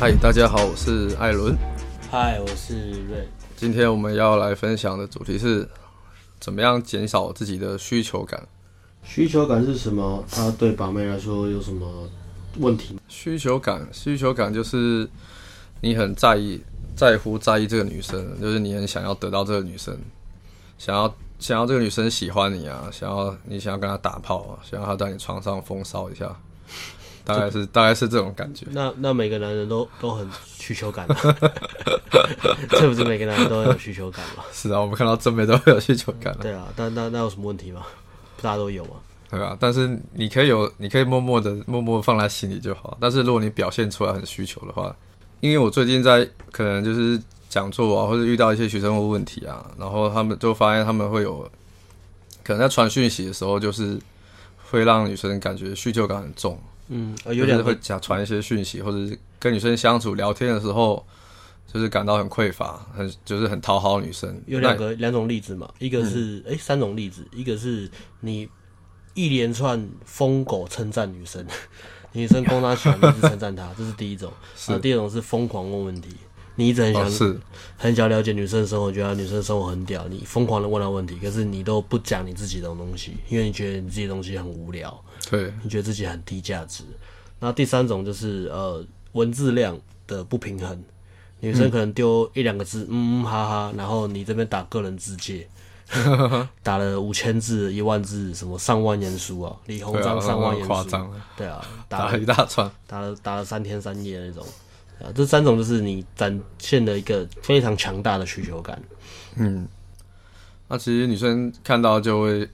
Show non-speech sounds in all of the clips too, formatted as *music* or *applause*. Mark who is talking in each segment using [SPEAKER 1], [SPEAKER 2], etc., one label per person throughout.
[SPEAKER 1] 嗨，大家好，我是艾伦。
[SPEAKER 2] 嗨，我是瑞。
[SPEAKER 1] 今天我们要来分享的主题是，怎么样减少自己的需求感？
[SPEAKER 2] 需求感是什么？它对把妹来说有什么问题？
[SPEAKER 1] 需求感，需求感就是你很在意、在乎、在意这个女生，就是你很想要得到这个女生，想要想要这个女生喜欢你啊，想要你想要跟她打炮啊，想要她在你床上风骚一下。大概是大概是这种感觉。
[SPEAKER 2] 那那每个男人都都很需求感，*laughs* 是不是每个男人都有需求感吗？
[SPEAKER 1] 是啊，我们看到正面都会有需求感。
[SPEAKER 2] 对啊，但那那有什么问题吗？大家都有嘛。
[SPEAKER 1] 对啊，但是你可以有，你可以默默的默默放在心里就好。但是如果你表现出来很需求的话，因为我最近在可能就是讲座啊，或者遇到一些学生问问题啊，然后他们就发现他们会有可能在传讯息的时候，就是会让女生感觉需求感很重。
[SPEAKER 2] 嗯，有点
[SPEAKER 1] 会假传一些讯息，或者是跟女生相处聊天的时候，就是感到很匮乏，很就是很讨好女生。
[SPEAKER 2] 有两个两种例子嘛，一个是哎、嗯欸、三种例子，一个是你一连串疯狗称赞女生，*laughs* 女生攻她钱，一直称赞她，这是第一种。是。第二种是疯狂问问题。你一直很想、哦、是很想了解女生的生活，觉得女生的生活很屌，你疯狂的问她问题，可是你都不讲你自己的东西，因为你觉得你自己的东西很无聊，
[SPEAKER 1] 对，
[SPEAKER 2] 你觉得自己很低价值。那第三种就是呃文字量的不平衡，女生可能丢一两个字，嗯，嗯哈哈，然后你这边打个人自介，*laughs* 打了五千字、一万字，什么上万言书啊，李鸿章上万言书，
[SPEAKER 1] 夸张，
[SPEAKER 2] 对啊，
[SPEAKER 1] 打了一大串，
[SPEAKER 2] 打了打了三天三夜那种。啊，这三种就是你展现的一个非常强大的需求感。
[SPEAKER 1] 嗯，那其实女生看到就会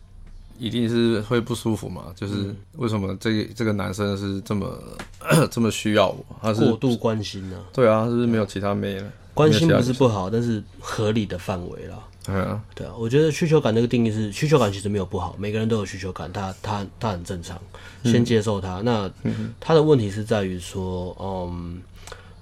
[SPEAKER 1] 一定是会不舒服嘛，就是为什么这个这个男生是这么 *clears throat* 这么需要我？他是
[SPEAKER 2] 过度关心呢？
[SPEAKER 1] 对啊，他是不是没有其他妹了？
[SPEAKER 2] 关心不是不好，但是合理的范围啦。
[SPEAKER 1] 对啊，
[SPEAKER 2] 对啊，我觉得需求感这个定义是需求感其实没有不好，每个人都有需求感，他他他很正常，先接受他。那他的问题是在于说，嗯。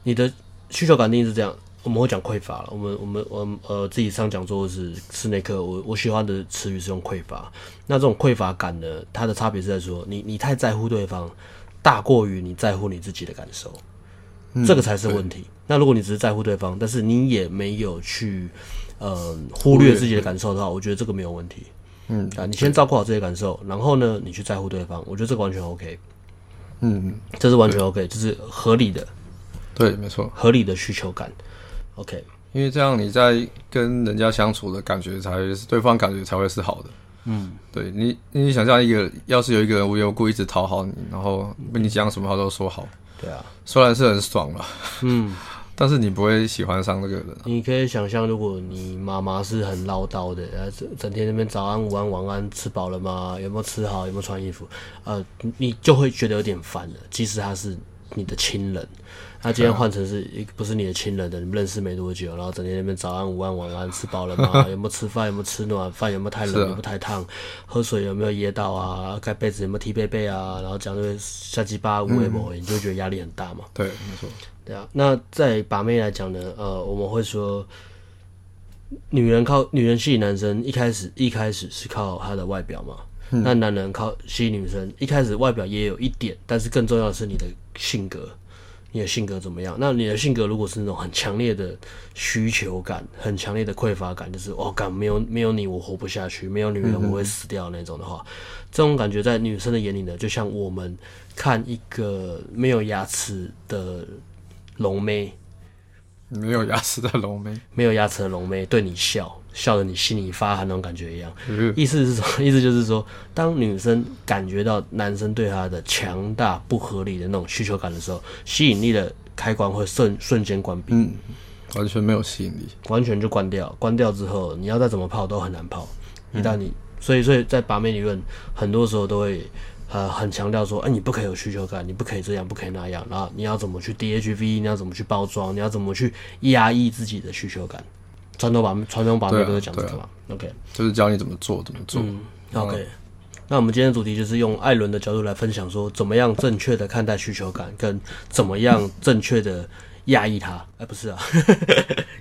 [SPEAKER 2] 你的需求感定义是这样，我们会讲匮乏了。我们我们我们呃自己上讲座是室内课，我我喜欢的词语是用匮乏。那这种匮乏感呢，它的差别是在说，你你太在乎对方，大过于你在乎你自己的感受，嗯、这个才是问题。那如果你只是在乎对方，但是你也没有去呃忽略自己的感受的话，我觉得这个没有问题。嗯啊，你先照顾好自己的感受，然后呢，你去在乎对方，我觉得这个完全 OK。嗯，这是完全 OK，就是合理的。
[SPEAKER 1] 对，没错，
[SPEAKER 2] 合理的需求感，OK，
[SPEAKER 1] 因为这样你在跟人家相处的感觉才是对方感觉才会是好的。嗯，对你，你想象一个，要是有一个人无缘无故一直讨好你，然后跟你讲什么话都说好，
[SPEAKER 2] 对啊，
[SPEAKER 1] 虽然是很爽了，嗯，*laughs* 但是你不会喜欢上那个人。
[SPEAKER 2] 你可以想象，如果你妈妈是很唠叨的，呃，整整天那边早安、午安、晚安，吃饱了吗？有没有吃好？有没有穿衣服？呃，你就会觉得有点烦了。即使他是你的亲人。他今天换成是一个不是你的亲人的，你们认识没多久，然后整天那边早安、午安、晚安，吃饱了吗？*laughs* 有没有吃饭？有没有吃暖饭？有没有太冷？有没有太烫？喝水有没有噎到啊？盖被子有没有踢被被啊？然后讲这些瞎鸡巴无为某，你就会觉得压力很大嘛？
[SPEAKER 1] 对，没错。
[SPEAKER 2] 对啊，那在把妹来讲呢，呃，我们会说，女人靠女人吸引男生，一开始一开始是靠她的外表嘛，嗯、那男人靠吸引女生，一开始外表也有一点，但是更重要的是你的性格。你的性格怎么样？那你的性格如果是那种很强烈的需求感、很强烈的匮乏感，就是哦，感没有没有你我活不下去，没有女人我会死掉那种的话，嗯、这种感觉在女生的眼里呢，就像我们看一个没有牙齿的龙妹，
[SPEAKER 1] 没有牙齿的龙妹，
[SPEAKER 2] 没有牙齿的龙妹对你笑。笑得你心里发寒那种感觉一样，意思是什么？*laughs* 意思就是说，当女生感觉到男生对她的强大不合理的那种需求感的时候，吸引力的开关会瞬瞬间关闭，
[SPEAKER 1] 嗯，完全没有吸引力，
[SPEAKER 2] 完全就关掉。关掉之后，你要再怎么泡都很难泡。一旦你，所以所以在把妹理论，很多时候都会呃很强调说，哎，你不可以有需求感，你不可以这样，不可以那样，然后你要怎么去 DHV，你要怎么去包装，你要怎么去压抑自己的需求感。传统把传统把妹都是讲这个嘛，OK，
[SPEAKER 1] 就是教你怎么做怎么做。
[SPEAKER 2] 嗯，OK，那我们今天的主题就是用艾伦的角度来分享说，怎么样正确的看待需求感，跟怎么样正确的压抑它，哎、欸，不是啊，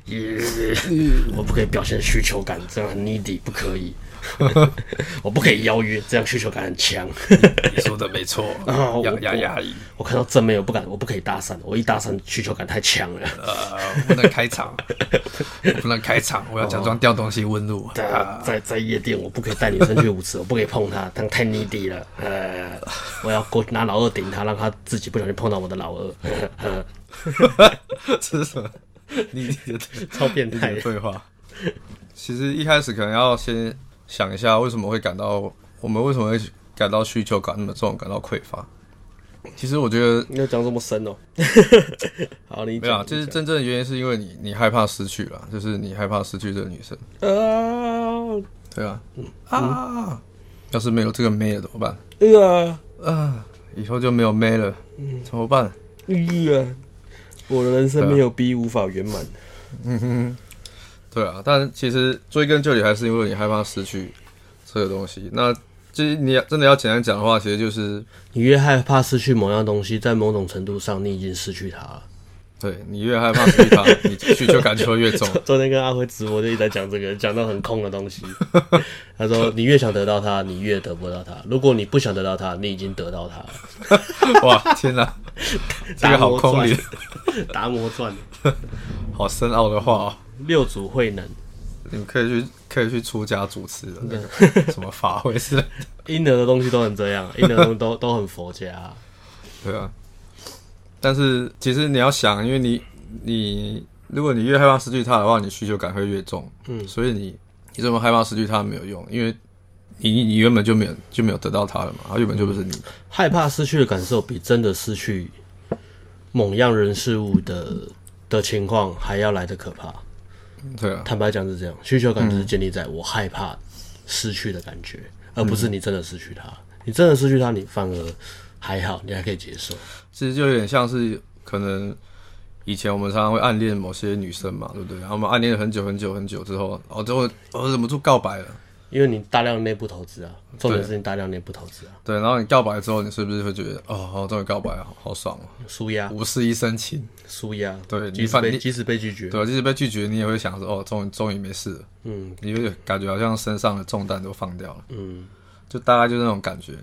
[SPEAKER 2] *laughs* 我不可以表现需求感，这样很 needy，不可以。*laughs* 我不可以邀约，这样需求感很强。
[SPEAKER 1] 你说的没错，*laughs* 要压压抑。
[SPEAKER 2] 我看到正面，我不敢，我不可以搭讪，我一搭讪需求感太强了。*laughs*
[SPEAKER 1] 呃，不能开场，不能开场，我要假装掉东西问路。
[SPEAKER 2] 在在在夜店，我不可以带女生去舞池，我不可以碰她，她太 needy 了。呃，我要过拿老二顶她，让她自己不小心碰到我的老二。
[SPEAKER 1] 这是什么？你你的
[SPEAKER 2] 超变态
[SPEAKER 1] 的对话。其实一开始可能要先。想一下，为什么会感到我们为什么会感到需求感那么重，感到匮乏？其实我觉得
[SPEAKER 2] 你要讲这么深哦。*laughs* 好，你讲。没有，
[SPEAKER 1] 就是真正的原因是因为你你害怕失去了，就是你害怕失去这个女生。
[SPEAKER 2] 啊，
[SPEAKER 1] 对啊，啊，要是没有这个妹了怎么办？
[SPEAKER 2] 啊
[SPEAKER 1] 啊，以后就没有妹了，怎么办？
[SPEAKER 2] 啊，我的人生没有 B 无法圆满。
[SPEAKER 1] 嗯哼。对啊，但其实追根究底还是因为你害怕失去这个东西。那其实你真的要简单讲的话，其实就是
[SPEAKER 2] 你越害怕失去某样东西，在某种程度上你已经失去它了。
[SPEAKER 1] 对，你越害怕失去它，你去就感觉会越重。*laughs*
[SPEAKER 2] 昨天跟阿辉直播就一直在讲这个，讲到很空的东西。*laughs* 他说你越想得到它，你越得不到它。如果你不想得到它，你已经得到它了。*laughs*
[SPEAKER 1] 哇，天哪，这个好空灵，
[SPEAKER 2] 达摩传，
[SPEAKER 1] 好深奥的话哦。
[SPEAKER 2] 六祖慧能，
[SPEAKER 1] 你们可以去可以去出家主持的，对。*laughs* 什么法会是
[SPEAKER 2] 婴儿的东西都很这样，*laughs* 婴儿的东西都都很佛家，啊，
[SPEAKER 1] 对啊。但是其实你要想，因为你你如果你越害怕失去他的话，你需求感会越重，嗯，所以你你这么害怕失去他没有用，因为你你原本就没有就没有得到他了嘛，他原本就不是你，嗯，
[SPEAKER 2] 害怕失去的感受比真的失去某样人事物的的情况还要来得可怕。
[SPEAKER 1] 对啊，
[SPEAKER 2] 坦白讲是这样，需求感就是建立在我害怕失去的感觉，嗯、而不是你真的失去它。你真的失去它，你反而还好，你还可以接受。
[SPEAKER 1] 其实就有点像是可能以前我们常常会暗恋某些女生嘛，对不对？然后我们暗恋了很久很久很久之后，哦，最后我忍不住告白了。
[SPEAKER 2] 因为你大量内部投资啊，重点是你大量内部投资啊
[SPEAKER 1] 对。然后你告白之后，你是不是会觉得，哦，好，终于告白了，好爽哦，
[SPEAKER 2] 舒压，
[SPEAKER 1] 无事一身轻，
[SPEAKER 2] 舒压。
[SPEAKER 1] 对，
[SPEAKER 2] 即使被即使被拒绝，
[SPEAKER 1] 对，即使被拒绝，你也会想说，哦，终于终于没事了。嗯，你会感觉好像身上的重担都放掉了。嗯，就大概就是那种感觉，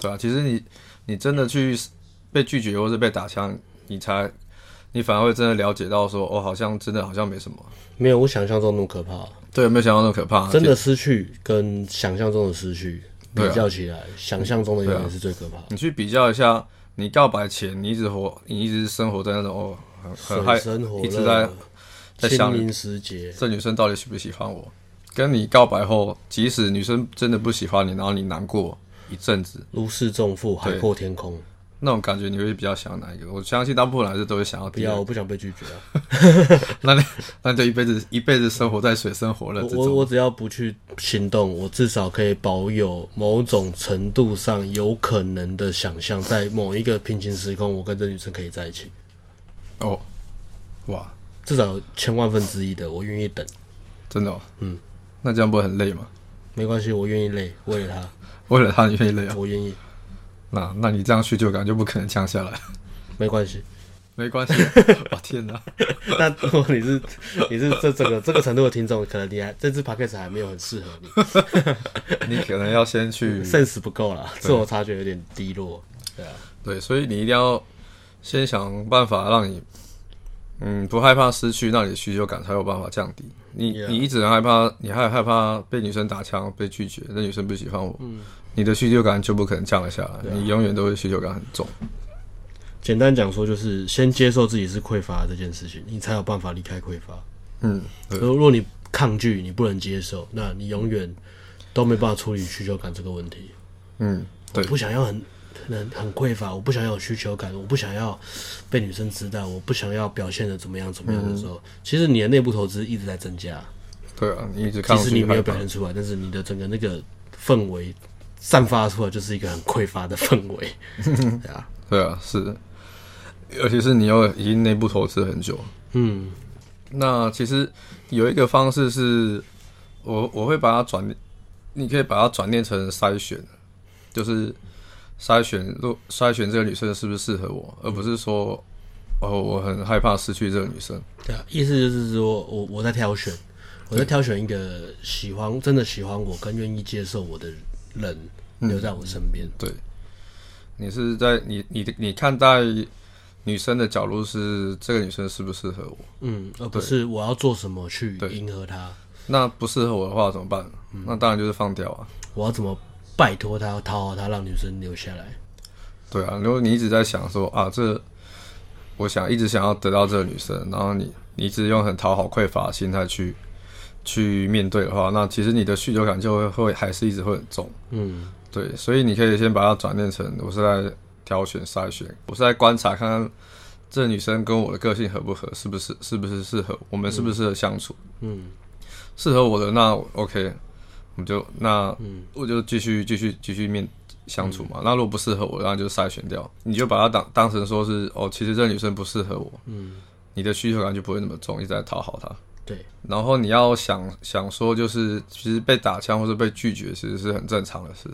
[SPEAKER 1] 对、啊？其实你你真的去被拒绝或是被打枪，你才你反而会真的了解到说，哦，好像真的好像没什么，
[SPEAKER 2] 没有我想象中那么可怕。
[SPEAKER 1] 对，没有想到那么可怕。
[SPEAKER 2] 真的失去跟想象中的失去比较起来，啊、想象中的永远是最可怕的。
[SPEAKER 1] 你去比较一下，你告白前你一直活，你一直生活在那种哦很很嗨，一直在在想这女生到底喜不喜欢我？跟你告白后，即使女生真的不喜欢你，然后你难过一阵子，
[SPEAKER 2] 如释重负，海阔天空。
[SPEAKER 1] 那种感觉你会比较想要哪一个？我相信大部分男生都会想要。
[SPEAKER 2] 不要，我不想被拒绝啊！*laughs*
[SPEAKER 1] 那你那就一辈子一辈子生活在水深火热之中。
[SPEAKER 2] 我我只要不去行动，我至少可以保有某种程度上有可能的想象，在某一个平行时空，我跟这女生可以在一起。
[SPEAKER 1] 哦，哇，
[SPEAKER 2] 至少千万分之一的，我愿意等。
[SPEAKER 1] 真的哦？嗯，那这样不会很累吗？
[SPEAKER 2] 没关系，我愿意累，为了她，*laughs*
[SPEAKER 1] 为了他你愿意累啊？
[SPEAKER 2] 我愿意。
[SPEAKER 1] 那那你这样需求感就不可能降下来。*laughs*
[SPEAKER 2] 没关系，
[SPEAKER 1] 没关系。*laughs* 我天哪！*laughs*
[SPEAKER 2] 那如果你是你是这这个这个程度的听众，可能你还这支 podcast 还没有很适合
[SPEAKER 1] 你。你可能要先去
[SPEAKER 2] sense 不够了，自我察觉有点低落。对啊，
[SPEAKER 1] 对，所以你一定要先想办法让你嗯不害怕失去，那你的需求感才有办法降低。你.你一直害怕，你还害怕被女生打枪、被拒绝，那女生不喜欢我。嗯你的需求感就不可能降了下来，啊、你永远都会需求感很重。
[SPEAKER 2] 简单讲说，就是先接受自己是匮乏这件事情，你才有办法离开匮乏。嗯，如果你抗拒，你不能接受，那你永远都没办法处理需求感这个问题。嗯，对，我不想要很很很匮乏，我不想要有需求感，我不想要被女生知道，我不想要表现的怎么样怎么样的时候，嗯、其实你的内部投资一直在增加。
[SPEAKER 1] 对啊，你一直看，
[SPEAKER 2] 其实你没有表现出来，但是你的整个那个氛围。散发出来就是一个很匮乏的氛围，*laughs* 对啊，
[SPEAKER 1] 对啊，是的，尤其是你又已经内部投资很久，嗯，那其实有一个方式是，我我会把它转，你可以把它转念成筛选，就是筛选，筛选这个女生是不是适合我，而不是说哦，我很害怕失去这个女生。
[SPEAKER 2] 对啊，意思就是说我我在挑选，我在挑选一个喜欢真的喜欢我、更愿意接受我的人留在我身边。
[SPEAKER 1] 对，你是在你你你看待女生的角度是这个女生适不适合我？
[SPEAKER 2] 嗯，而不是我要做什么去迎合她。
[SPEAKER 1] 那不适合我的话怎么办？嗯、那当然就是放掉啊。
[SPEAKER 2] 我要怎么拜托她，讨好她，让女生留下来？
[SPEAKER 1] 对啊，如果你一直在想说啊，这我想一直想要得到这个女生，然后你你一直用很讨好、匮乏的心态去去面对的话，那其实你的需求感就会会还是一直会很重。嗯，对，所以你可以先把它转变成我是在挑选、筛选，我是在观察看看这女生跟我的个性合不合，是不是是不是适合我们，适不适合相处？嗯。嗯适合我的那 OK，我们就那我就继续继续继续面相处嘛。嗯、那如果不适合我，那就筛选掉。你就把它当当成说是哦，其实这女生不适合我。嗯，你的需求感就不会那么重，一直在讨好她。
[SPEAKER 2] 对。
[SPEAKER 1] 然后你要想想说，就是其实被打枪或者被拒绝，其实是很正常的事。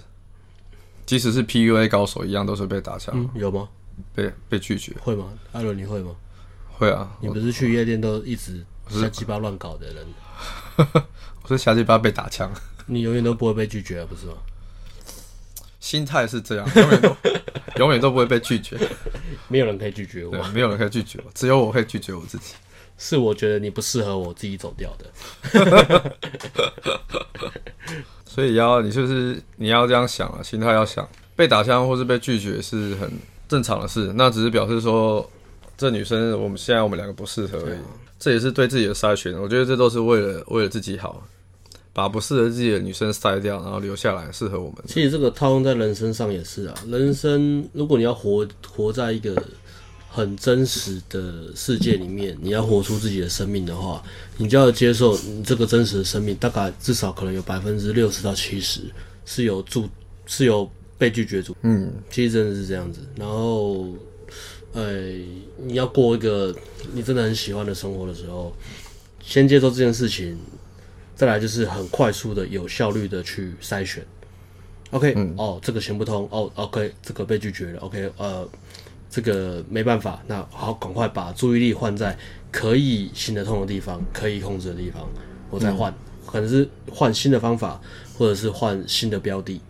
[SPEAKER 1] 即使是 PUA 高手一样，都是被打枪。
[SPEAKER 2] 嗯，有吗？
[SPEAKER 1] 被被拒绝
[SPEAKER 2] 会吗？艾伦，你会吗？
[SPEAKER 1] 会啊。
[SPEAKER 2] 你不是去夜店都一直瞎鸡巴乱搞的人？*laughs*
[SPEAKER 1] 我是瞎鸡巴被打枪，
[SPEAKER 2] 你永远都不会被拒绝，不是吗？
[SPEAKER 1] 心态是这样，永远都 *laughs* 永远都不会被拒绝，
[SPEAKER 2] 没有人可以拒绝我，
[SPEAKER 1] 没有人可以拒绝我，只有我会拒绝我自己。
[SPEAKER 2] 是我觉得你不适合我自己走掉的，
[SPEAKER 1] 所以要你就是你要这样想啊，心态要想，被打枪或是被拒绝是很正常的事，那只是表示说这女生我们现在我们两个不适合而已。这也是对自己的筛选，我觉得这都是为了为了自己好，把不适合自己的女生筛掉，然后留下来适合我们。
[SPEAKER 2] 其实这个套用在人生上也是啊，人生如果你要活活在一个很真实的世界里面，你要活出自己的生命的话，你就要接受你这个真实的生命，大概至少可能有百分之六十到七十是有住是有被拒绝住。嗯，其实真的是这样子，然后。呃，你要过一个你真的很喜欢的生活的时候，先接受这件事情，再来就是很快速的、有效率的去筛选。OK，嗯，哦，这个行不通，哦，OK，这个被拒绝了。OK，呃，这个没办法，那好，赶快把注意力换在可以行得通的地方，可以控制的地方，我再换，嗯、可能是换新的方法，或者是换新的标的。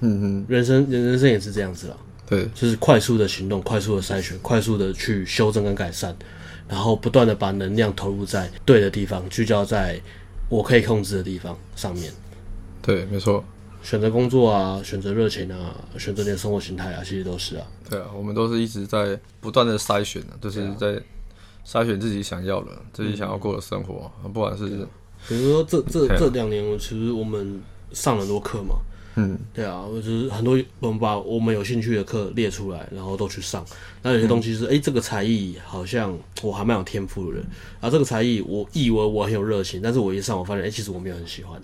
[SPEAKER 2] 嗯哼，人生人人生也是这样子啊。
[SPEAKER 1] 对，
[SPEAKER 2] 就是快速的行动，快速的筛选，快速的去修正跟改善，然后不断的把能量投入在对的地方，聚焦在我可以控制的地方上面。
[SPEAKER 1] 对，没错。
[SPEAKER 2] 选择工作啊，选择热情啊，选择你的生活形态啊，其实都是啊。
[SPEAKER 1] 对啊，我们都是一直在不断的筛选的，就是在筛选自己想要的、自己想要过的生活，嗯、不管是
[SPEAKER 2] 比如说这这这两年，其实我们上了很多课嘛。嗯，对啊，就是很多我们把我们有兴趣的课列出来，然后都去上。那有些东西是，哎、嗯欸，这个才艺好像我还蛮有天赋的人，啊，这个才艺我以为我很有热情，但是我一上我发现，哎、欸，其实我没有很喜欢。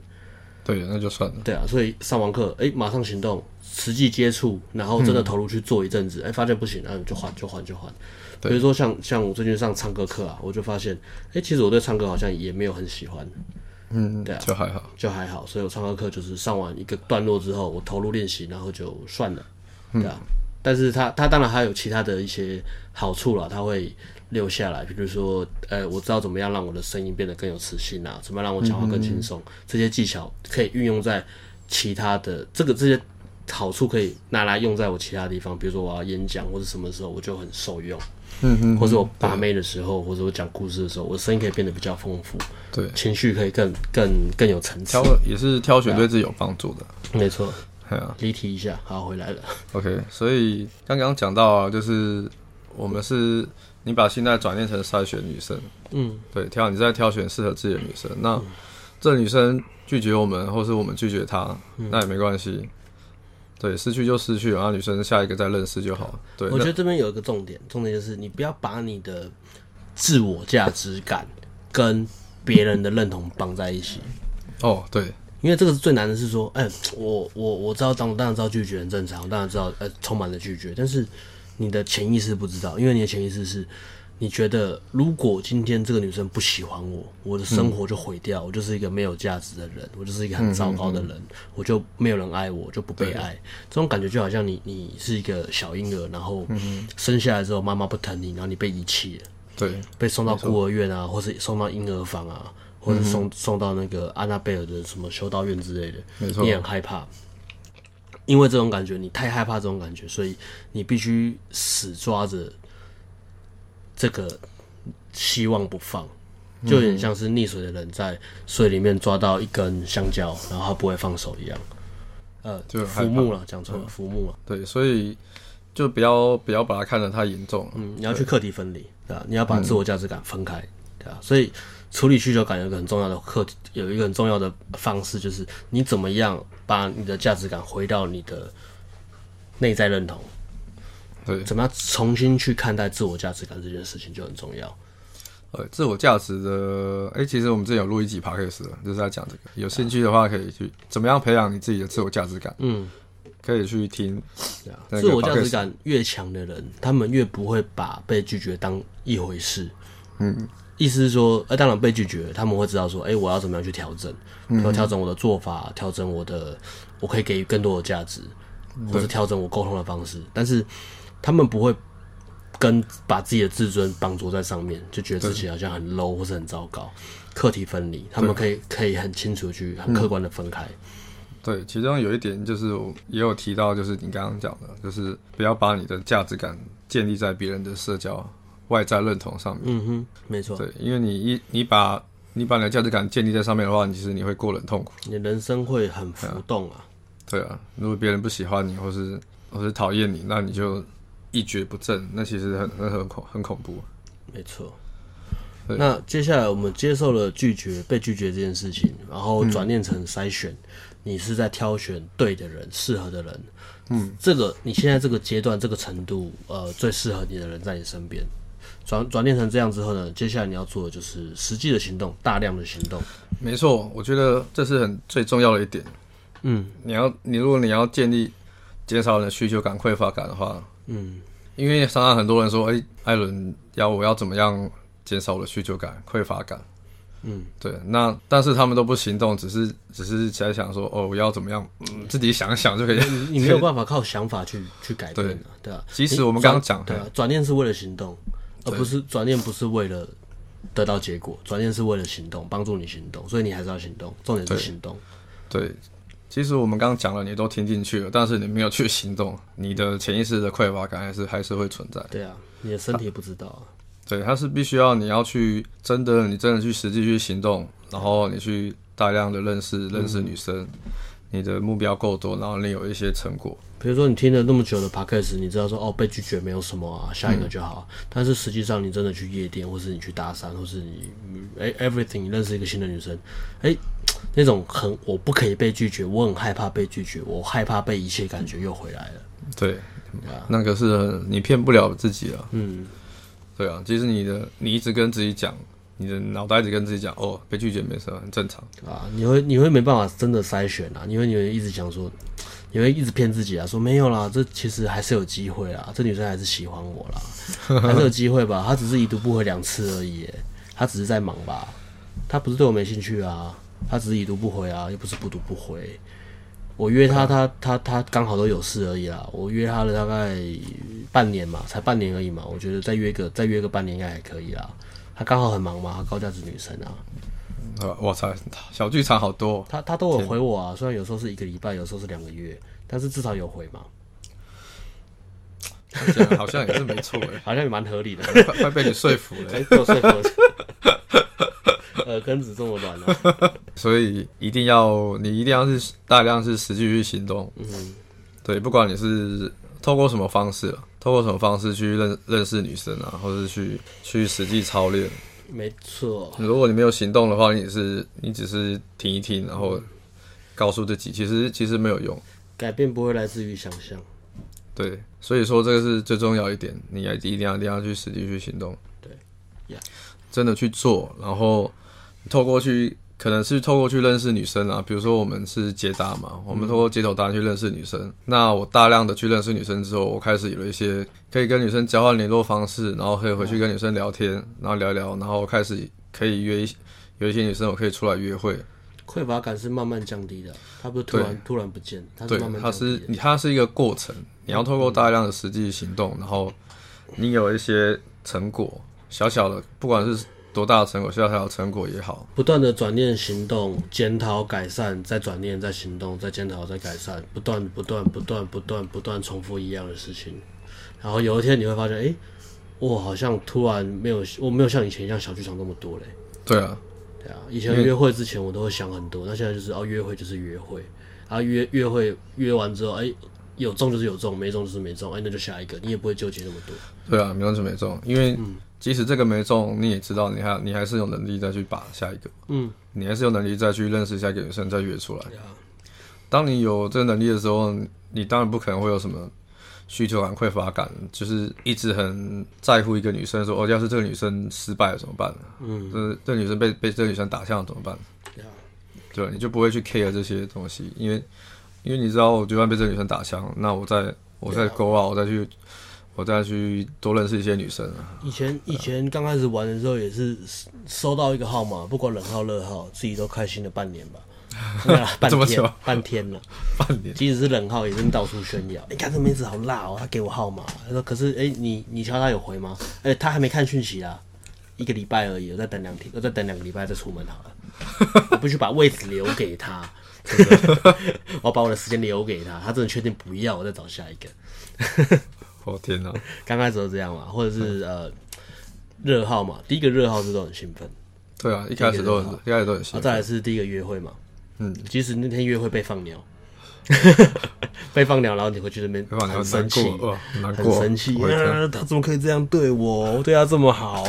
[SPEAKER 1] 对，那就算了。
[SPEAKER 2] 对啊，所以上完课，哎、欸，马上行动，实际接触，然后真的投入去做一阵子，哎、嗯欸，发现不行，那、啊、就换，就换，就换。比如说像像我最近上唱歌课啊，我就发现，哎、欸，其实我对唱歌好像也没有很喜欢。嗯，对啊，
[SPEAKER 1] 就还好，
[SPEAKER 2] 就还好。所以我唱歌课就是上完一个段落之后，我投入练习，然后就算了，对啊。嗯、但是他他当然还有其他的一些好处啦，他会留下来，比如说，呃，我知道怎么样让我的声音变得更有磁性啊，怎么样让我讲话更轻松，嗯、这些技巧可以运用在其他的这个这些好处可以拿来用在我其他地方，比如说我要演讲或者什么时候，我就很受用。嗯嗯，或者我把妹的时候，或者我讲故事的时候，我的声音可以变得比较丰富，对，情绪可以更更更有层次。
[SPEAKER 1] 挑也是挑选对自己有帮助的，
[SPEAKER 2] 没错。对啊，离题一下，好，回来了。
[SPEAKER 1] OK，所以刚刚讲到啊，就是我们是你把心态转变成筛选女生，嗯，对，挑你在挑选适合自己的女生。那、嗯、这女生拒绝我们，或是我们拒绝她，嗯、那也没关系。对，失去就失去，然后女生下一个再认识就好。对，
[SPEAKER 2] 我觉得这边有一个重点，重点就是你不要把你的自我价值感跟别人的认同绑在一起。
[SPEAKER 1] 哦，对，
[SPEAKER 2] 因为这个是最难的，是说，哎，我我我知道，当当然知道拒绝很正常，当然知道，呃，充满了拒绝，但是你的潜意识不知道，因为你的潜意识是你觉得，如果今天这个女生不喜欢我，我的生活就毁掉，嗯、我就是一个没有价值的人，我就是一个很糟糕的人，我就没有人爱我，就不被爱。对这种感觉就好像你，你是一个小婴儿，然后生下来之后妈妈不疼你，然后你被遗弃了，
[SPEAKER 1] 对，
[SPEAKER 2] 被送到孤儿院啊，或是送到婴儿房啊，或者送、嗯、送到那个安娜贝尔的什么修道院之类的，没错，你很害怕，因为这种感觉，你太害怕这种感觉，所以你必须死抓着这个。希望不放，就有点像是溺水的人在水里面抓到一根香蕉，然后他不会放手一样。呃，就浮木了，讲错了，浮木了。
[SPEAKER 1] 对，所以就不要不要把它看得太严重。
[SPEAKER 2] 嗯，你要去课题分离，对吧？你要把自我价值感分开，对吧？所以处理需求感有一个很重要的课题，有一个很重要的方式，就是你怎么样把你的价值感回到你的内在认同。
[SPEAKER 1] 对，
[SPEAKER 2] 怎么样重新去看待自我价值感这件事情就很重要。
[SPEAKER 1] 呃，自我价值的，哎、欸，其实我们之前有录一集 podcast 就是在讲这个，有兴趣的话可以去怎么样培养你自己的自我价值感，嗯，可以去听。
[SPEAKER 2] 自我价值感越强的人，他们越不会把被拒绝当一回事，嗯，意思是说，呃，当然被拒绝，他们会知道说，哎、欸，我要怎么样去调整，要调整我的做法，调整我的，我可以给予更多的价值，或者调整我沟通的方式，但是他们不会。跟把自己的自尊绑住在上面，就觉得自己好像很 low 或是很糟糕。课题分离，他们可以可以很清楚去很客观的分开。
[SPEAKER 1] 对，其中有一点就是也有提到，就是你刚刚讲的，就是不要把你的价值感建立在别人的社交外在认同上面。
[SPEAKER 2] 嗯哼，没错。
[SPEAKER 1] 对，因为你一你把你把你的价值感建立在上面的话，你其实你会过得很痛苦，
[SPEAKER 2] 你人生会很浮动啊。
[SPEAKER 1] 对啊，如果别人不喜欢你，或是或是讨厌你，那你就。一蹶不振，那其实很很很恐很恐怖。
[SPEAKER 2] 没错。那接下来我们接受了拒绝、被拒绝这件事情，然后转念成筛选，嗯、你是在挑选对的人、适合的人。嗯，这个你现在这个阶段、这个程度，呃，最适合你的人在你身边。转转念成这样之后呢，接下来你要做的就是实际的行动，大量的行动。
[SPEAKER 1] 没错，我觉得这是很最重要的一点。嗯，你要你如果你要建立减少你的需求感、匮乏感的话。嗯，因为常常很多人说，哎、欸，艾伦要我要怎么样减少我的需求感、匮乏感？嗯，对，那但是他们都不行动，只是只是在想说，哦，我要怎么样？嗯，自己想想就可以。
[SPEAKER 2] 你，你没有 *laughs* 办法靠想法去去改变的，对，对啊。
[SPEAKER 1] 即使我们刚刚讲，
[SPEAKER 2] 对啊，转念是为了行动，而不是转念不是为了得到结果，转念是为了行动，帮助你行动，所以你还是要行动，重点是行动，
[SPEAKER 1] 对。对其实我们刚刚讲了，你都听进去了，但是你没有去行动，你的潜意识的匮乏感还是还是会存在。
[SPEAKER 2] 对啊，你的身体不知道啊。
[SPEAKER 1] 对，它是必须要你要去真的，你真的去实际去行动，然后你去大量的认识认识女生，嗯、你的目标够多，然后你有一些成果。
[SPEAKER 2] 比如说你听了那么久的 podcast，你知道说哦，被拒绝没有什么啊，下一个就好。嗯、但是实际上你真的去夜店，或是你去搭讪，或是你哎 everything，你认识一个新的女生，哎。那种很我不可以被拒绝，我很害怕被拒绝，我害怕被一切感觉又回来了。
[SPEAKER 1] 对，啊、那个是你骗不了自己了。嗯，对啊，其实你的你一直跟自己讲，你的脑袋一直跟自己讲，哦，被拒绝没事，很正常
[SPEAKER 2] 啊。你会你会没办法真的筛选啊，因为你会一直想说，你会一直骗自己啊，说没有啦，这其实还是有机会啦，这女生还是喜欢我啦，*laughs* 还是有机会吧，她只是已读不回两次而已，她只是在忙吧，她不是对我没兴趣啊。她只是已读不回啊，又不是不读不回。我约她，她她她刚好都有事而已啦。我约她了大概半年嘛，才半年而已嘛。我觉得再约个再约个半年应该还可以啦。他刚好很忙嘛，高价值女生啊。
[SPEAKER 1] 我操，小剧场好多。
[SPEAKER 2] 他他都有回我啊，虽然有时候是一个礼拜，有时候是两个月，但是至少有回嘛。
[SPEAKER 1] 好像也是没错哎，*laughs*
[SPEAKER 2] 好像也蛮合理的，*laughs*
[SPEAKER 1] 快被你说服了，*laughs*
[SPEAKER 2] 被我说服了。耳根子这么软了，
[SPEAKER 1] 所以一定要你一定要是大量是实际去行动。嗯，对，不管你是透过什么方式，透过什么方式去认认识女生啊，或者是去去实际操练。
[SPEAKER 2] 没错。
[SPEAKER 1] 如果你没有行动的话，你是你只是听一听，然后告诉自己，其实其实没有用。
[SPEAKER 2] 改变不会来自于想象。
[SPEAKER 1] 对，所以说这个是最重要一点，你要一定要一定要去实际去行动。
[SPEAKER 2] 对，
[SPEAKER 1] 真的去做，然后。透过去可能是透过去认识女生啊，比如说我们是接搭嘛，我们透过街头搭去认识女生。嗯、那我大量的去认识女生之后，我开始有了一些可以跟女生交换联络方式，然后可以回去跟女生聊天，然后聊聊，然后开始可以约一有一些女生，我可以出来约会。
[SPEAKER 2] 匮乏感是慢慢降低的，它不是突然突然不见，它是慢慢降低。
[SPEAKER 1] 对，它是它是一个过程，你要透过大量的实际行动，然后你有一些成果，小小的，不管是多大的成果，小小的成果也好，
[SPEAKER 2] 不断的转念行动，检讨改善，再转念再行动，再检讨再改善，不断不断不断不断不断重复一样的事情，然后有一天你会发现，哎、我好像突然没有，我没有像以前一样小剧场那么多嘞。
[SPEAKER 1] 对啊。
[SPEAKER 2] 对啊，以前约会之前我都会想很多，那现在就是哦，约会就是约会，然后约约会约完之后，哎，有中就是有中，没中就是没中，哎，那就下一个，你也不会纠结那么多。
[SPEAKER 1] 对啊，没中就没中，因为即使这个没中，你也知道你还你还是有能力再去把下一个，嗯，你还是有能力再去认识下一个女生再约出来。当你有这个能力的时候，你当然不可能会有什么。需求感、匮乏感，就是一直很在乎一个女生，说：“哦，要是这个女生失败了怎么办？嗯，这这女生被被这个女生打枪了怎么办？对你就不会去 care 这些东西，因为因为你知道，我就算被这个女生打枪，那我再我再 go 我再去我再去多认识一些女生啊。
[SPEAKER 2] 以前以前刚开始玩的时候，也是收到一个号码，不管冷号热号，自己都开心了半年吧。*laughs* 半天，半天了，*laughs*
[SPEAKER 1] 半年。
[SPEAKER 2] 即使是冷号，也是到处炫耀。你看这妹子好辣哦，他给我号码。他说：“可是，哎、欸，你你瞧他有回吗？哎、欸，他还没看讯息啊，一个礼拜而已，我再等两天，我再等两个礼拜再出门好了。*laughs* 我必须把位置留给他？我要把我的时间留给他。他真的确定不要，我再找下一个。
[SPEAKER 1] 哦天哪，*laughs*
[SPEAKER 2] 刚开始都这样嘛，或者是呃热号嘛，第一个热号是都很兴奋。
[SPEAKER 1] 对啊，一开始都很，一开始都很兴奋。
[SPEAKER 2] 啊、再来是第一个约会嘛。嗯，即使那天约会被放鸟，*laughs* 被放鸟，然后你会去那边很生气，很生气啊！他怎么可以这样对我？我对他这么好，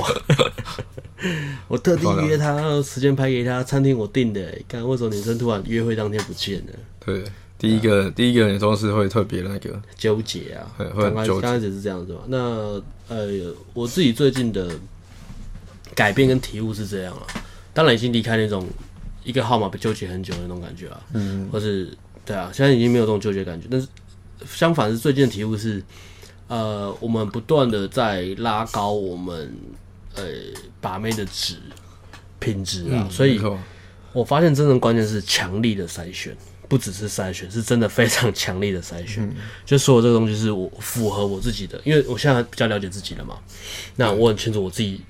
[SPEAKER 2] *laughs* 我特地约他，时间拍给他，餐厅我订的。看为什么女生突然约会当天不见了？
[SPEAKER 1] 对，第一个第一个女生是会特别那个。
[SPEAKER 2] 纠结啊，刚开始刚开始是这样子嘛。那呃，我自己最近的改变跟体悟是这样啊，当然已经离开那种。一个号码被纠结很久的那种感觉啊，嗯，或是对啊，现在已经没有这种纠结感觉。但是相反是最近的体悟是，呃，我们不断的在拉高我们呃把妹的值品质啊，嗯、所以我发现真正关键是强力的筛选，不只是筛选，*laughs* 是真的非常强力的筛选。嗯、就所有这个东西是我符合我自己的，因为我现在比较了解自己了嘛，那我很清楚我自己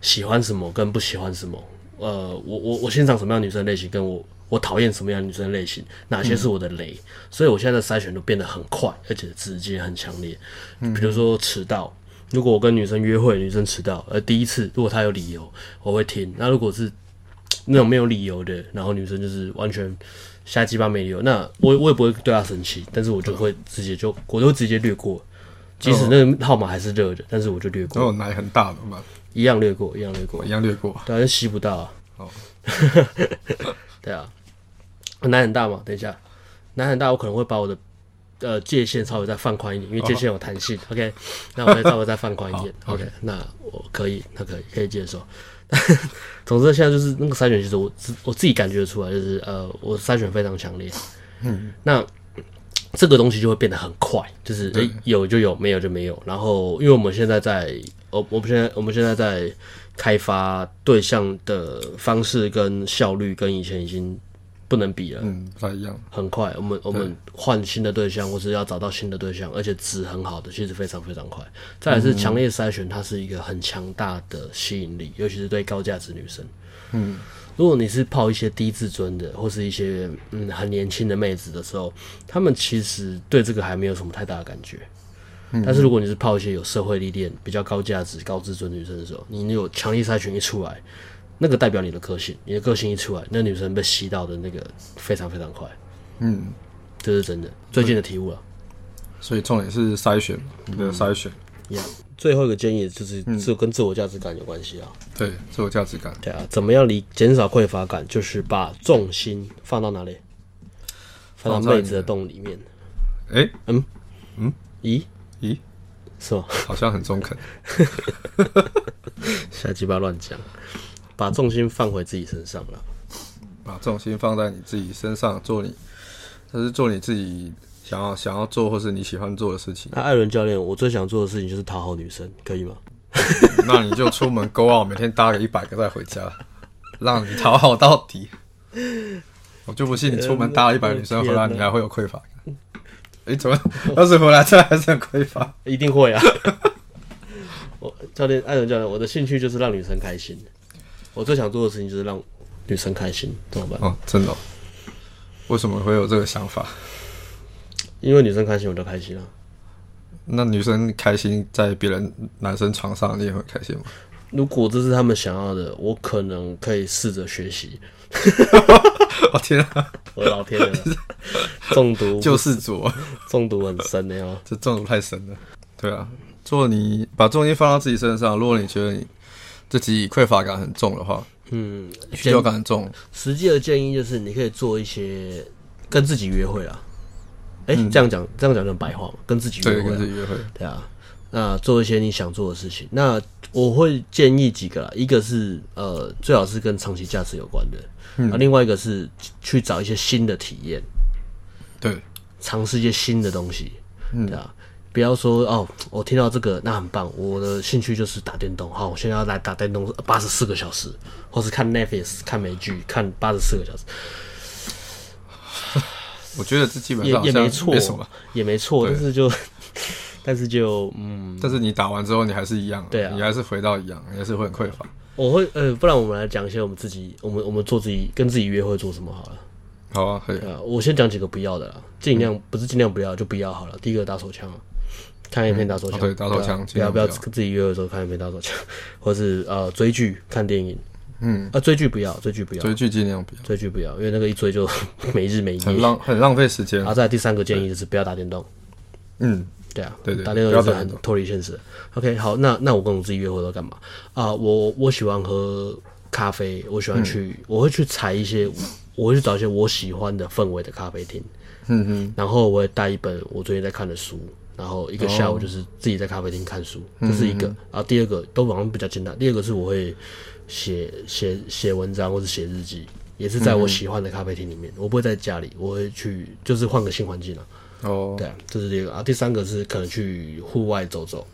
[SPEAKER 2] 喜欢什么跟不喜欢什么。呃，我我我欣赏什么样的女生类型，跟我我讨厌什么样的女生类型，哪些是我的雷，嗯、所以我现在的筛选都变得很快，而且直接很强烈。嗯，比如说迟到，如果我跟女生约会，女生迟到，而第一次如果她有理由，我会听。那如果是那种没有理由的，然后女生就是完全瞎鸡巴没理由，那我我也不会对他生气，但是我就会直接就我就会直接略过，即使那个号码还是热的，但是我就略过。
[SPEAKER 1] 哦，奶很大的嘛。
[SPEAKER 2] 一样略过，一样略过，
[SPEAKER 1] 一样略过，
[SPEAKER 2] 当然吸不到啊。哦，*laughs* 对啊，奶很大嘛。等一下，奶很大，我可能会把我的呃界限稍微再放宽一点，因为界限有弹性。哦、OK，那我再稍微再放宽一点。*laughs* OK，那我可以，那可以，可以接受。*laughs* 总之，现在就是那个筛选，其实我自我自己感觉出来，就是呃，我筛选非常强烈。嗯，那这个东西就会变得很快，就是诶、欸，有就有，没有就没有。然后，因为我们现在在。我我们现在我们现在在开发对象的方式跟效率跟以前已经不能比了，
[SPEAKER 1] 嗯，不太一样。
[SPEAKER 2] 很快，我们我们换新的对象，或是要找到新的对象，而且值很好的，其实非常非常快。再来是强烈筛选，它是一个很强大的吸引力，尤其是对高价值女生。嗯，如果你是泡一些低自尊的，或是一些嗯很年轻的妹子的时候，她们其实对这个还没有什么太大的感觉。但是如果你是泡一些有社会历练、比较高价值、高自尊的女生的时候，你有强力筛选一出来，那个代表你的个性，你的个性一出来，那女生被吸到的那个非常非常快。嗯，这是真的，最近的体悟了。
[SPEAKER 1] 所以重点是筛选，你的
[SPEAKER 2] 筛选。最后一个建议就是，是跟自我价值感有关系啊。
[SPEAKER 1] 对，自我价值感。
[SPEAKER 2] 对啊，怎么样离减少匮乏感？就是把重心放到哪里？放到妹子的洞里面。
[SPEAKER 1] 哎、欸，嗯
[SPEAKER 2] 嗯，咦？咦，是吗？
[SPEAKER 1] 好像很中肯，*laughs*
[SPEAKER 2] 瞎鸡巴乱讲，把重心放回自己身上了。
[SPEAKER 1] 把重心放在你自己身上，做你，但是做你自己想要想要做或是你喜欢做的事情。
[SPEAKER 2] 那艾伦教练，我最想做的事情就是讨好女生，可以吗？*laughs*
[SPEAKER 1] 那你就出门 go out，每天搭个一百个再回家，让你讨好到底。我就不信你出门搭了一百个女生回来，你还会有匮乏感。哎、欸，怎么？要是回来这还是很匮乏？
[SPEAKER 2] 一定会啊！*laughs* 我教练，艾伦教练，我的兴趣就是让女生开心。我最想做的事情就是让女生开心，怎么办？
[SPEAKER 1] 哦，真的、哦？为什么会有这个想法？
[SPEAKER 2] 因为女生开心，我就开心啊。
[SPEAKER 1] 那女生开心在别人男生床上，你也会开心吗？
[SPEAKER 2] 如果这是他们想要的，我可能可以试着学习。*laughs*
[SPEAKER 1] 我天啊！*laughs*
[SPEAKER 2] 我的老天爷，中毒 *laughs*
[SPEAKER 1] 救世主，
[SPEAKER 2] 中毒很深的哦，
[SPEAKER 1] 这中毒太深了。对啊，做你把重心放到自己身上，如果你觉得你自己匮乏感很重的话，嗯，需求感很重，
[SPEAKER 2] 实际的建议就是你可以做一些跟自己约会啊。哎、欸嗯，这样讲，这样讲就白话嘛，跟自己约会，
[SPEAKER 1] 跟自己约会，
[SPEAKER 2] 对啊。那做一些你想做的事情，那我会建议几个啦，一个是呃，最好是跟长期价值有关的，嗯，另外一个是去找一些新的体验，
[SPEAKER 1] 对，
[SPEAKER 2] 尝试一些新的东西，嗯，对啊，不要说哦，我听到这个那很棒，我的兴趣就是打电动，好，我现在要来打电动八十四个小时，或是看 Netflix 看美剧看八十四个小时。
[SPEAKER 1] 我觉得这基本上
[SPEAKER 2] 也也没错，也没错，但是就，*laughs* 但是就嗯，
[SPEAKER 1] 但是你打完之后，你还是一样，对啊，你还是回到一样，你还是会很匮乏。
[SPEAKER 2] 我会呃，不然我们来讲一些我们自己，我们我们做自己跟自己约会做什么好了。
[SPEAKER 1] 好啊，可以
[SPEAKER 2] 啊。我先讲几个不要的啦，尽量、嗯、不是尽量不要就不要好了。第一个打手枪，看一片打手枪、嗯哦，对，
[SPEAKER 1] 打手枪，
[SPEAKER 2] 不要不要跟自己约会的时候看一片打手枪，*laughs* 或是呃追剧看电影。嗯啊，追剧不要，追剧不要，
[SPEAKER 1] 追剧尽量不要，
[SPEAKER 2] 追剧不要，因为那个一追就没日没夜，
[SPEAKER 1] 很浪很浪费时间。
[SPEAKER 2] 然后再第三个建议就是不要打电动。嗯，对啊，
[SPEAKER 1] 对对，
[SPEAKER 2] 打电动就是很脱离现实。OK，好，那那我跟我自己约会都干嘛啊？我我喜欢喝咖啡，我喜欢去，嗯、我会去采一些，我会去找一些我喜欢的氛围的咖啡厅。嗯哼，然后我会带一本我最近在看的书，然后一个下午就是自己在咖啡厅看书，这、就是一个。然后第二个都好像比较简单，第二个是我会。写写写文章或者写日记，也是在我喜欢的咖啡厅里面、嗯。我不会在家里，我会去，就是换个新环境了。哦，对啊，这是第二个啊。第三个是可能去户外走走。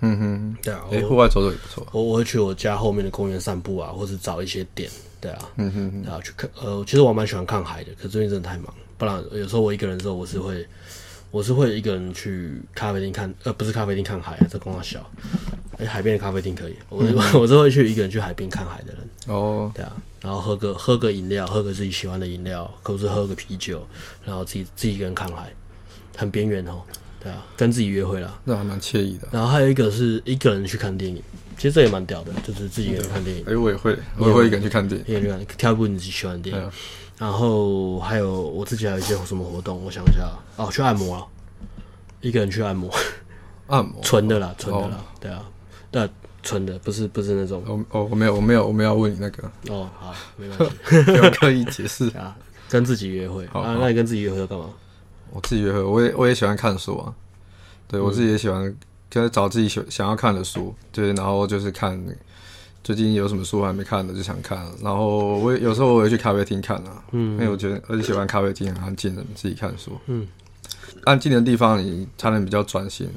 [SPEAKER 2] 嗯哼，对啊，
[SPEAKER 1] 诶，户外走走也不错。
[SPEAKER 2] 我我会去我家后面的公园散步啊，或者找一些点。对啊，嗯哼，然后去看。呃，其实我蛮喜欢看海的，可是最近真的太忙，不然有时候我一个人的时候，我是会。我是会一个人去咖啡厅看，呃，不是咖啡厅看海啊，这光好小。哎、欸，海边的咖啡厅可以，我、嗯、*laughs* 我是会去一个人去海边看海的人。哦，对啊，然后喝个喝个饮料，喝个自己喜欢的饮料，或是喝个啤酒，然后自己自己一个人看海，很边缘哦。对啊，跟自己约会啦，
[SPEAKER 1] 那还蛮惬意的。
[SPEAKER 2] 然后还有一个是一个人去看电影，其实这也蛮屌的，就是自己一个人看电影。
[SPEAKER 1] 哎、欸，我也会，我也会一个人去看电影，
[SPEAKER 2] 一个人挑一部你自己喜欢的电影。然后还有我自己还有一些什么活动，我想一下，哦，去按摩了。一个人去按摩，
[SPEAKER 1] 按摩
[SPEAKER 2] 纯的啦，纯的啦，对啊，对，纯的，不是不是那种。
[SPEAKER 1] 哦哦，我没有，我没有，我没有问你那个。
[SPEAKER 2] 哦，好，没关系，*laughs*
[SPEAKER 1] 不要刻意解释 *laughs*
[SPEAKER 2] 啊。跟自己约会啊？那你跟自己约会要干嘛？
[SPEAKER 1] 我自己约会，我也我也喜欢看书啊。对、嗯、我自己也喜欢，就是找自己想想要看的书，对，然后就是看最近有什么书还没看的就想看，然后我也有时候我会去咖啡厅看啊，嗯，因为我觉得我就喜欢咖啡厅很安静的，自己看书，嗯。安静的地方，你才能比较专心，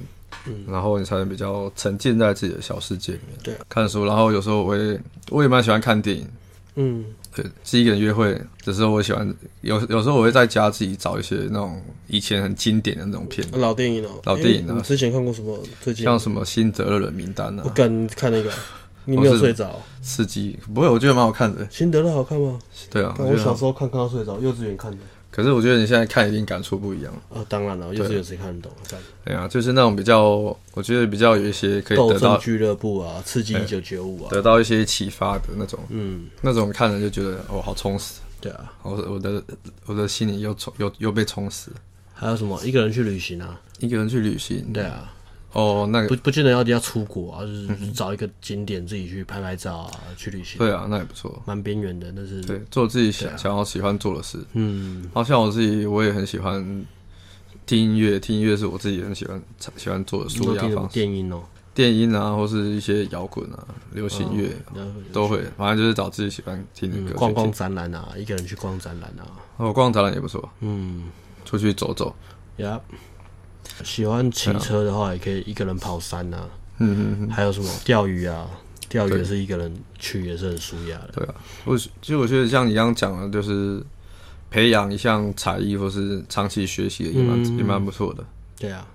[SPEAKER 1] 嗯，然后你才能比较沉浸在自己的小世界里面。对，看书，然后有时候我也我也蛮喜欢看电影，嗯，对，自己一个人约会的时候，我喜欢有有时候我会在家自己找一些那种以前很经典的那种片，
[SPEAKER 2] 老电影哦，
[SPEAKER 1] 老电影啊。
[SPEAKER 2] 你之前看过什么？最近？
[SPEAKER 1] 像什么《辛德勒的名单》啊？
[SPEAKER 2] 我敢看那个，你没有睡着？
[SPEAKER 1] 刺激？不会，我觉得蛮好看的。
[SPEAKER 2] 辛德勒好看吗？
[SPEAKER 1] 对啊，
[SPEAKER 2] 我小时候看看到睡着，幼稚园看的。
[SPEAKER 1] 可是我觉得你现在看一定感触不一样
[SPEAKER 2] 啊！当然了，幼稚园谁看得懂？
[SPEAKER 1] 对啊，就是那种比较，我觉得比较有一些可以得到
[SPEAKER 2] 俱乐部啊，刺激一九九五啊，
[SPEAKER 1] 得到一些启发的那种，嗯，那种看了就觉得哦，好充实。对啊，我我的我的心里又充又又被充实。
[SPEAKER 2] 还有什么？一个人去旅行啊？
[SPEAKER 1] 一个人去旅行？
[SPEAKER 2] 对啊。
[SPEAKER 1] 哦，那个
[SPEAKER 2] 不不见得要要出国啊，就是找一个景点自己去拍拍照啊，去旅行。
[SPEAKER 1] 对啊，那也不错，蛮
[SPEAKER 2] 边缘的，但是
[SPEAKER 1] 对做自己想、啊、想要喜欢做的事。嗯，好像我自己，我也很喜欢听音乐，听音乐是我自己很喜欢喜欢做的舒压方式。
[SPEAKER 2] 电音哦，
[SPEAKER 1] 电音啊，或是一些摇滚啊、流行乐、哦、都会，反正就是找自己喜欢听的歌、嗯。
[SPEAKER 2] 逛逛展览啊，一个人去逛展览啊。
[SPEAKER 1] 哦，逛展览也不错。嗯，出去走走。
[SPEAKER 2] 呀、yeah，喜欢骑车的话，也可以一个人跑山啊。嗯嗯嗯。还有什么钓鱼啊？钓鱼也是一个人去，也是很舒压的。
[SPEAKER 1] 对啊，我其实我觉得像你刚刚讲的，就是培养一项才艺或是长期学习的也蛮、嗯、也蛮不错的。
[SPEAKER 2] 对啊，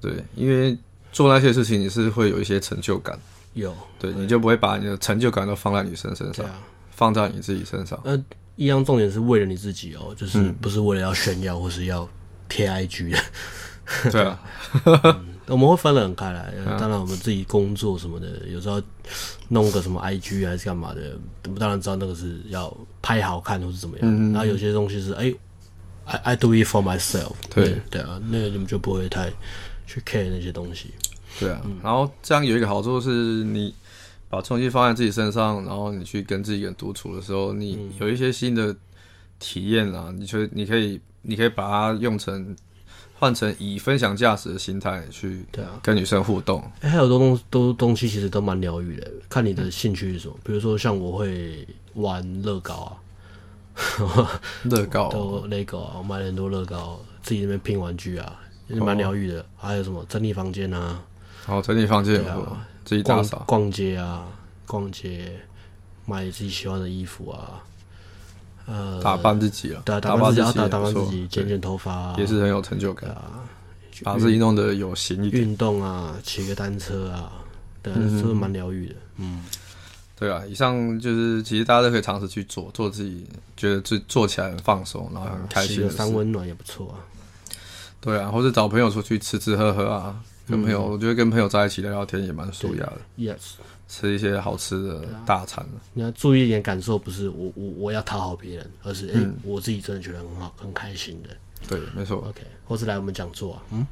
[SPEAKER 1] 对，因为。做那些事情，你是会有一些成就感，
[SPEAKER 2] 有，
[SPEAKER 1] 对，你就不会把你的成就感都放在女生身上，啊、放在你自己身上。
[SPEAKER 2] 呃，一样重点是为了你自己哦，就是不是为了要炫耀或是要贴 IG 的。
[SPEAKER 1] 嗯、*laughs* 对啊、
[SPEAKER 2] 嗯，我们会分得很开来。当然，我们自己工作什么的，有时候弄个什么 IG 还是干嘛的，我们当然知道那个是要拍好看或是怎么样。嗯、然后有些东西是哎、欸、，I I do it for myself 对。对对啊，那个你们就不会太。去 care 那些东西，
[SPEAKER 1] 对啊，嗯、然后这样有一个好处是，你把重心放在自己身上，然后你去跟自己人独处的时候，你有一些新的体验啊，你就你可以，你可以把它用成换成以分享价值的心态去，对啊，跟女生互
[SPEAKER 2] 动。还有多东都东西其实都蛮疗愈的，看你的兴趣是什么。比如说像我会玩乐高啊，*laughs* *laughs*
[SPEAKER 1] 乐高
[SPEAKER 2] 都 Lego 啊，我买了很多乐高，自己那边拼玩具啊。也蛮疗愈的、哦，还有什么整理房间啊？
[SPEAKER 1] 哦，整理房间，啊，自己打扫。
[SPEAKER 2] 逛街啊，逛街，买自己喜欢的衣服啊，呃，
[SPEAKER 1] 打扮自己啊，
[SPEAKER 2] 打，打扮自己，打打扮自己，剪剪头发、啊，
[SPEAKER 1] 也是很有成就感啊。把自己弄得有型一点，
[SPEAKER 2] 运动啊，骑个单车啊，对，嗯、是蛮疗愈的？嗯，
[SPEAKER 1] 对啊，以上就是其实大家都可以尝试去做，做自己觉得自做起来很放松，然后很开心
[SPEAKER 2] 三温暖也不错啊。
[SPEAKER 1] 对啊，或者找朋友出去吃吃喝喝啊，跟朋友，嗯、我觉得跟朋友在一起聊聊天也蛮舒压的。
[SPEAKER 2] Yes，
[SPEAKER 1] 吃一些好吃的大餐。
[SPEAKER 2] 你要注意一点感受，不是我我我要讨好别人，而是哎、嗯欸，我自己真的觉得很好，很开心的。
[SPEAKER 1] 对，没错。
[SPEAKER 2] OK，或是来我们讲座啊，嗯，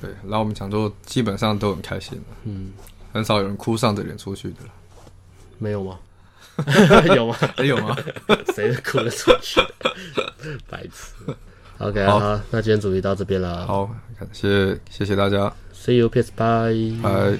[SPEAKER 1] 对，来我们讲座基本上都很开心的，嗯，很少有人哭丧着脸出去的。
[SPEAKER 2] 没有吗？*laughs* 有吗？
[SPEAKER 1] 还有吗？*laughs*
[SPEAKER 2] 谁哭得出去？*laughs* 白痴。OK，好，好，那今天主题到这边了。
[SPEAKER 1] 好，感谢谢谢大家。
[SPEAKER 2] See you, peace, bye.
[SPEAKER 1] Bye.